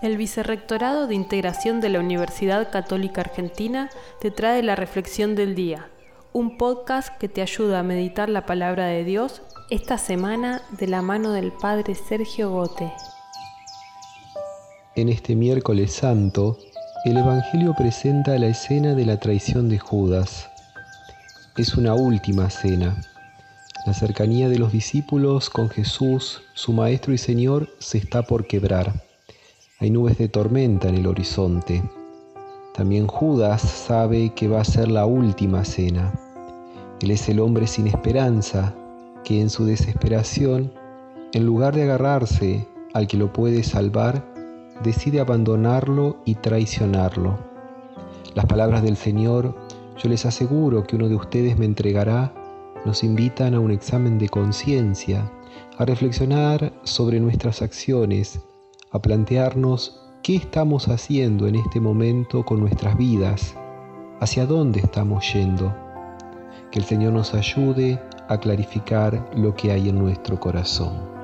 El Vicerrectorado de Integración de la Universidad Católica Argentina te trae la Reflexión del Día, un podcast que te ayuda a meditar la palabra de Dios esta semana de la mano del Padre Sergio Gote. En este miércoles santo, el Evangelio presenta la escena de la traición de Judas. Es una última cena. La cercanía de los discípulos con Jesús, su Maestro y Señor, se está por quebrar. Hay nubes de tormenta en el horizonte. También Judas sabe que va a ser la última cena. Él es el hombre sin esperanza que en su desesperación, en lugar de agarrarse al que lo puede salvar, decide abandonarlo y traicionarlo. Las palabras del Señor, yo les aseguro que uno de ustedes me entregará, nos invitan a un examen de conciencia, a reflexionar sobre nuestras acciones, a plantearnos qué estamos haciendo en este momento con nuestras vidas, hacia dónde estamos yendo. Que el Señor nos ayude a clarificar lo que hay en nuestro corazón.